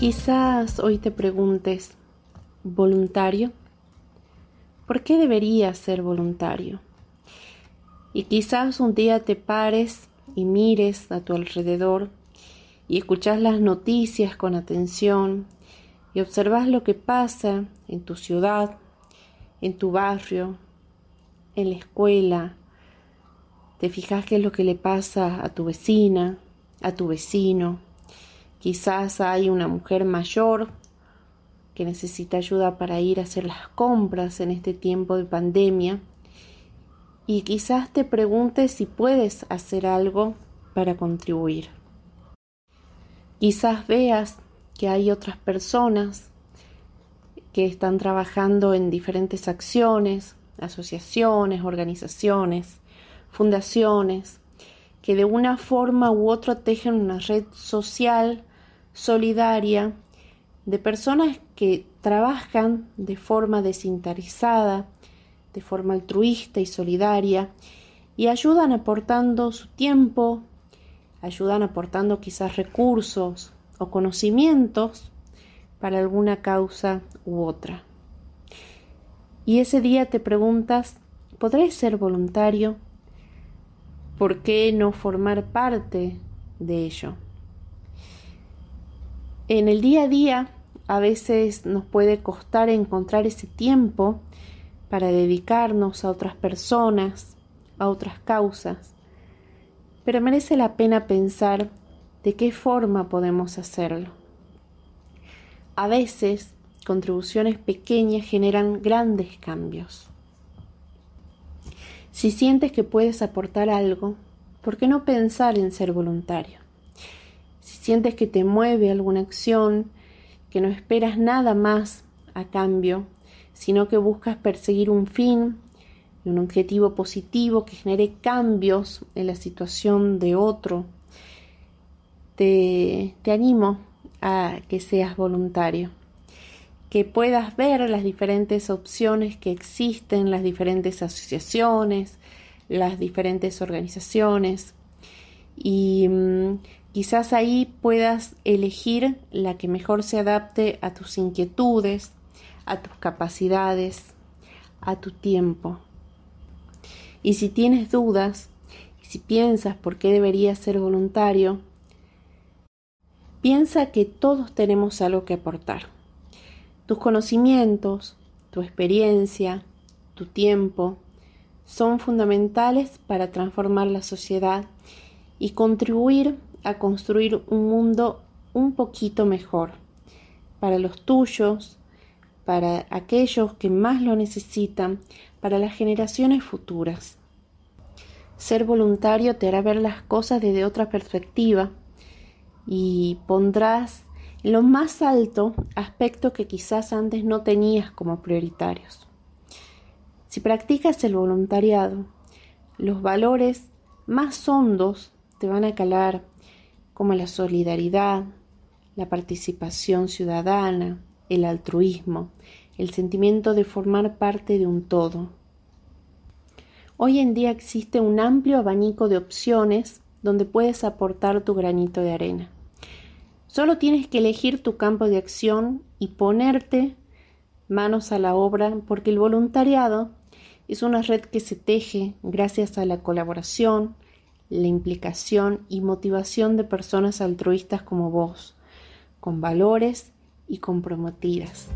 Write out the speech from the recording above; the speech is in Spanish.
Quizás hoy te preguntes, ¿voluntario? ¿Por qué deberías ser voluntario? Y quizás un día te pares y mires a tu alrededor y escuchas las noticias con atención y observas lo que pasa en tu ciudad, en tu barrio, en la escuela. Te fijas qué es lo que le pasa a tu vecina, a tu vecino, Quizás hay una mujer mayor que necesita ayuda para ir a hacer las compras en este tiempo de pandemia y quizás te preguntes si puedes hacer algo para contribuir. Quizás veas que hay otras personas que están trabajando en diferentes acciones, asociaciones, organizaciones, fundaciones, que de una forma u otra tejen una red social solidaria de personas que trabajan de forma desinteresada, de forma altruista y solidaria, y ayudan aportando su tiempo, ayudan aportando quizás recursos o conocimientos para alguna causa u otra. Y ese día te preguntas, ¿podré ser voluntario? ¿Por qué no formar parte de ello? En el día a día a veces nos puede costar encontrar ese tiempo para dedicarnos a otras personas, a otras causas, pero merece la pena pensar de qué forma podemos hacerlo. A veces, contribuciones pequeñas generan grandes cambios. Si sientes que puedes aportar algo, ¿por qué no pensar en ser voluntario? Si sientes que te mueve alguna acción, que no esperas nada más a cambio, sino que buscas perseguir un fin un objetivo positivo que genere cambios en la situación de otro, te, te animo a que seas voluntario, que puedas ver las diferentes opciones que existen, las diferentes asociaciones, las diferentes organizaciones y mm, Quizás ahí puedas elegir la que mejor se adapte a tus inquietudes, a tus capacidades, a tu tiempo. Y si tienes dudas, si piensas por qué deberías ser voluntario, piensa que todos tenemos algo que aportar. Tus conocimientos, tu experiencia, tu tiempo, son fundamentales para transformar la sociedad y contribuir a construir un mundo un poquito mejor para los tuyos, para aquellos que más lo necesitan, para las generaciones futuras. Ser voluntario te hará ver las cosas desde otra perspectiva y pondrás en lo más alto aspectos que quizás antes no tenías como prioritarios. Si practicas el voluntariado, los valores más hondos te van a calar como la solidaridad, la participación ciudadana, el altruismo, el sentimiento de formar parte de un todo. Hoy en día existe un amplio abanico de opciones donde puedes aportar tu granito de arena. Solo tienes que elegir tu campo de acción y ponerte manos a la obra porque el voluntariado es una red que se teje gracias a la colaboración, la implicación y motivación de personas altruistas como vos, con valores y comprometidas.